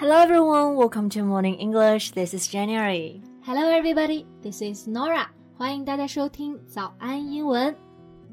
Hello everyone, welcome to Morning English. This is January. Hello everybody, this is Norah. 欢迎大家收听早安英文。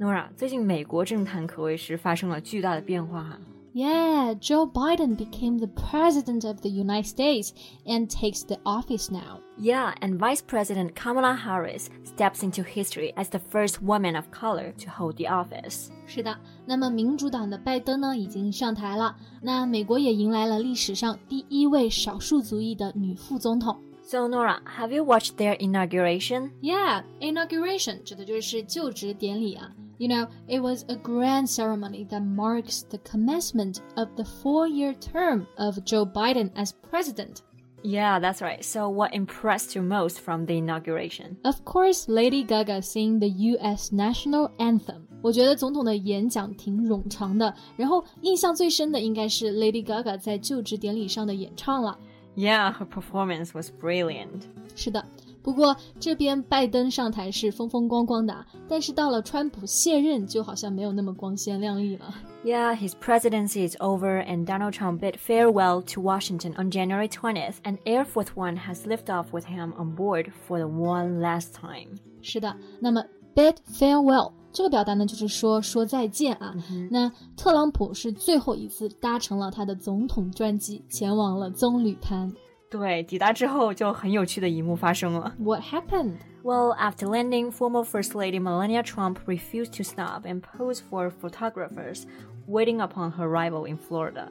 Norah，最近美国政坛可谓是发生了巨大的变化哈。yeah, Joe Biden became the President of the United States and takes the office now. Yeah, and Vice President Kamala Harris steps into history as the first woman of color to hold the office. 是的，那么民主党的拜登呢已经上台了，那美国也迎来了历史上第一位少数族裔的女副总统。So Norah, have you watched their inauguration? Yeah, inauguration 指的就是就职典礼啊。you know, it was a grand ceremony that marks the commencement of the four year term of Joe Biden as president. Yeah, that's right. So, what impressed you most from the inauguration? Of course, Lady Gaga sing the U.S. national anthem. 我觉得总统的演讲挺冗长的，然后印象最深的应该是 Lady Gaga 在就职典礼上的演唱了。Yeah, her performance was brilliant. 是的。 不过这边拜登上台是风风光光的，但是到了川普卸任，就好像没有那么光鲜亮丽了。Yeah, his presidency is over, and Donald Trump bid farewell to Washington on January 20th, and Air Force One has lifted off with him on board for the one last time. 是的，那么 bid farewell 这个表达呢，就是说说再见啊。那特朗普是最后一次搭乘了他的总统专机，前往了棕榈滩。对，抵达之后就很有趣的一幕发生了。What happened? Well, after landing, former First Lady Melania Trump refused to stop and pose for photographers waiting upon her arrival in Florida.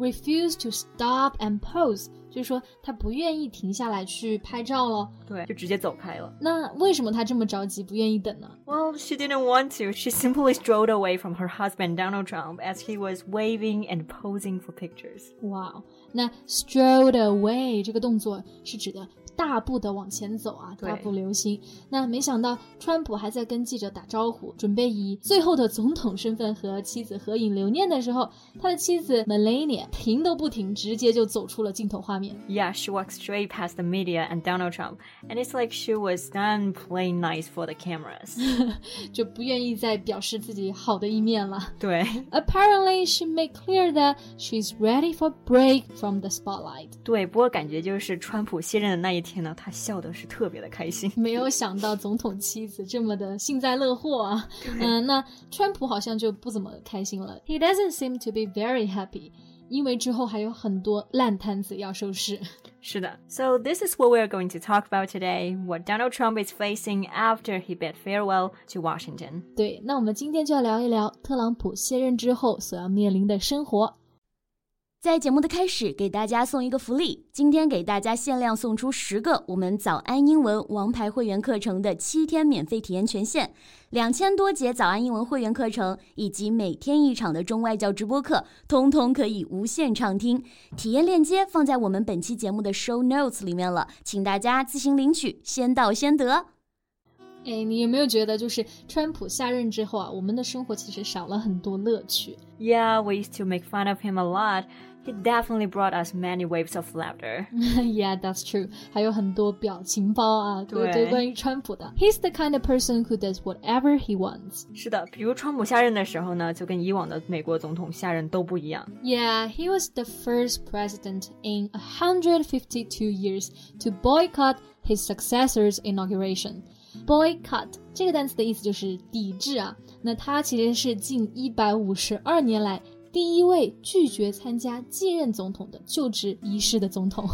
Refuse to stop and pose，就是说她不愿意停下来去拍照了。对，就直接走开了。那为什么她这么着急，不愿意等呢？Well, she didn't want to. She simply strolled away from her husband Donald Trump as he was waving and posing for pictures. Wow，那 strolled away 这个动作是指的 大步的往前走啊，大步流星。那没想到川普还在跟记者打招呼，准备以最后的总统身份和妻子合影留念的时候，他的妻子 Melania 停都不停，直接就走出了镜头画面。Yeah, she walked straight past the media and Donald Trump, and it's like she was done playing nice for the cameras. 就不愿意再表示自己好的一面了。对。Apparently, she made clear that she's ready for break from the spotlight. 对，不过感觉就是川普卸任的那一天。 天呐，他笑的是特别的开心。没有想到总统妻子这么的幸灾乐祸啊！嗯，那川普好像就不怎么开心了。He doesn't seem to be very happy，因为之后还有很多烂摊子要收拾。是的，So this is what we are going to talk about today: what Donald Trump is facing after he bid farewell to Washington. 对，那我们今天就要聊一聊特朗普卸任之后所要面临的生活。在节目的开始，给大家送一个福利。今天给大家限量送出十个我们早安英文王牌会员课程的七天免费体验权限，两千多节早安英文会员课程以及每天一场的中外教直播课，通通可以无限畅听。体验链接放在我们本期节目的 show notes 里面了，请大家自行领取，先到先得。哎，你有没有觉得，就是川普下任之后啊，我们的生活其实少了很多乐趣？Yeah, we used to make fun of him a lot. He definitely brought us many waves of laughter. yeah, that's true. 还有很多表情包啊，对对，关于川普的。He's the kind of person who does whatever he wants. 是的，比如川普下任的时候呢，就跟以往的美国总统下任都不一样。Yeah, he was the first president in 152 years to boycott his successor's inauguration. Boycott 这个单词的意思就是抵制啊，那他其实是近一百五十二年来 第一位拒绝参加继任总统的就职仪式的总统。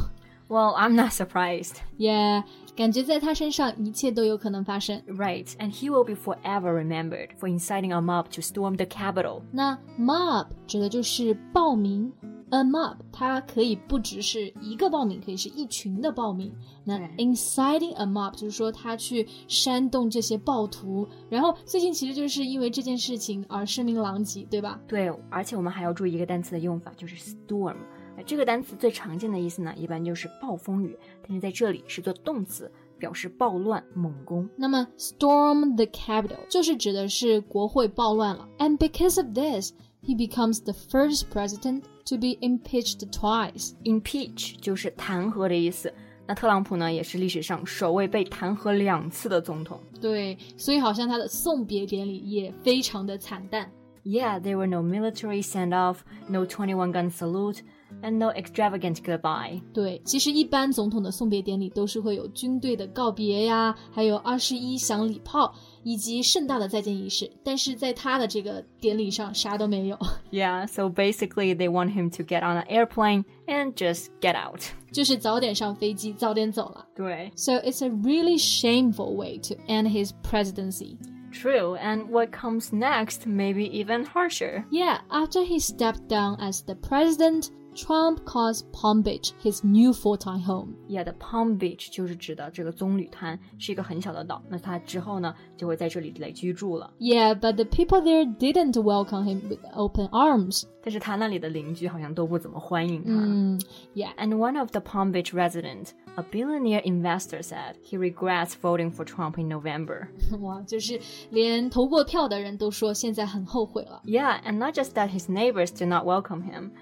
Well, I'm not surprised. Yeah，感觉在他身上一切都有可能发生。Right, and he will be forever remembered for inciting a mob to storm the Capitol. 那 mob 指的就是暴民。A mob，它可以不只是一个暴民，可以是一群的暴民。那 inciting a mob 就是说他去煽动这些暴徒，然后最近其实就是因为这件事情而声名狼藉，对吧？对，而且我们还要注意一个单词的用法，就是 storm。那这个单词最常见的意思呢，一般就是暴风雨，但是在这里是做动词。表示暴乱、猛攻。那么，storm the Capitol 就是指的是国会暴乱了。And because of this, he becomes the first president to be impeached twice. Impeach 就是弹劾的意思。那特朗普呢，也是历史上首位被弹劾两次的总统。对，所以好像他的送别典礼也非常的惨淡。Yeah, there were no military send-off, no 21-gun salute and no extravagant goodbye. 对，其实一般总统的送别典礼都是会有军队的告别呀，还有二十一响礼炮，以及盛大的再见仪式。但是在他的这个典礼上，啥都没有。 Yeah, so basically they want him to get on an airplane and just get out. 就是早点上飞机，早点走了。对 So it's a really shameful way to end his presidency. True, and what comes next may be even harsher. Yeah, after he stepped down as the president, Trump calls Palm Beach his new full-time home. Yeah, the Palm Beach 就是指的这个棕榈滩，是一个很小的岛。那他之后呢，就会在这里来居住了。 Yeah, but the people there didn't welcome him with open arms. 但是他那里的邻居好像都不怎么欢迎他。 Mm, yeah. And one of the Palm Beach residents, a billionaire investor, said he regrets voting for Trump in November. 哇，就是连投过票的人都说现在很后悔了。 Yeah, and not just that his neighbors do not welcome him.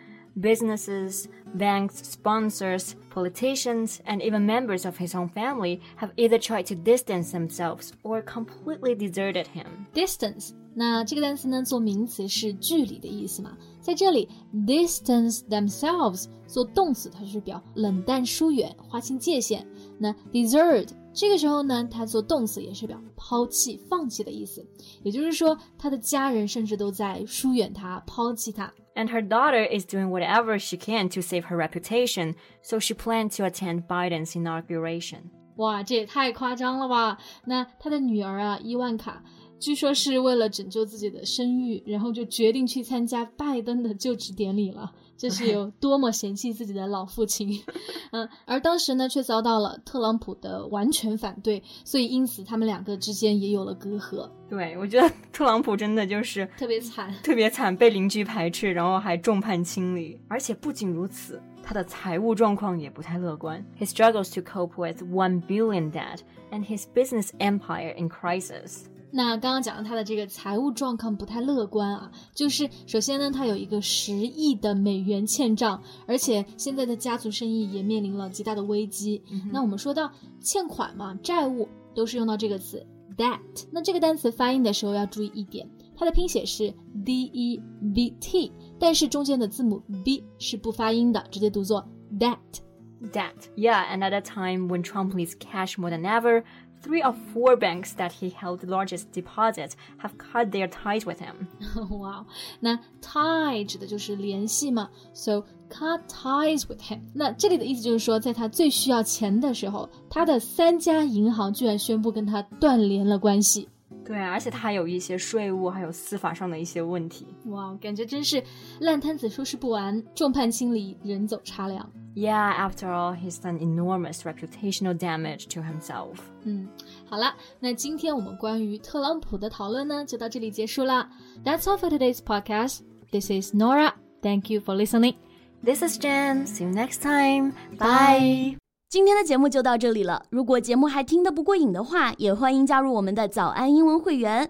Businesses, banks, sponsors, politicians, and even members of his own family have either tried to distance themselves or completely deserted him. Distance，那这个单词呢，做名词是距离的意思嘛，在这里 distance themselves 做动词，它是表冷淡疏远、划清界限。那 desert 这个时候呢，它做动词也是表抛弃、放弃的意思。也就是说，他的家人甚至都在疏远他、抛弃他。 And her daughter is doing whatever she can to save her reputation, so she planned to attend Biden's inauguration. 哇，这也太夸张了吧！那他的女儿啊，伊万卡， 据说是为了拯救自己的声誉，然后就决定去参加拜登的就职典礼了。这是 有多么嫌弃自己的老父亲，嗯，而当时呢，却遭到了特朗普的完全反对，所以因此他们两个之间也有了隔阂，对，我觉得 特朗普真的就是特别惨。特别惨，被邻居排斥，然后还众叛亲离。而且不仅如此，他的财务状况也不太乐观。He struggles to cope with one billion debt and his business empire in crisis. 那刚刚讲到他的这个财务状况不太乐观啊，就是首先呢，他有一个十亿的美元欠账，而且现在的家族生意也面临了极大的危机。那我们说到欠款嘛，债务都是用到这个词 debt。那这个单词发音的时候要注意一点，它的拼写是 d e b t，但是中间的字母 b 是不发音的，直接读作 debt。Debt. Yeah, and at a time when Trump needs cash more than ever, three of four banks that he held the largest deposits have cut their ties with him. 哇哦，那 tie 指的就是联系嘛，so cut ties with him。那这里的意思就是说，在他最需要钱的时候，他的三家银行居然宣布跟他断联了关系。对啊，而且他还有一些税务还有司法上的一些问题。哇，哦感觉真是烂摊子收拾不完，众叛亲离，人走茶凉。Yeah, after all, he's done enormous reputational damage to himself. 嗯，好了，那今天我们关于特朗普的讨论呢，就到这里结束了。That's all for today's podcast. This is Norah. Thank you for listening. This is Jen. See you next time. Bye. 今天的节目就到这里了。如果节目还听得不过瘾的话，也欢迎加入我们的早安英文会员。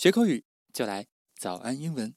学口语就来早安英文。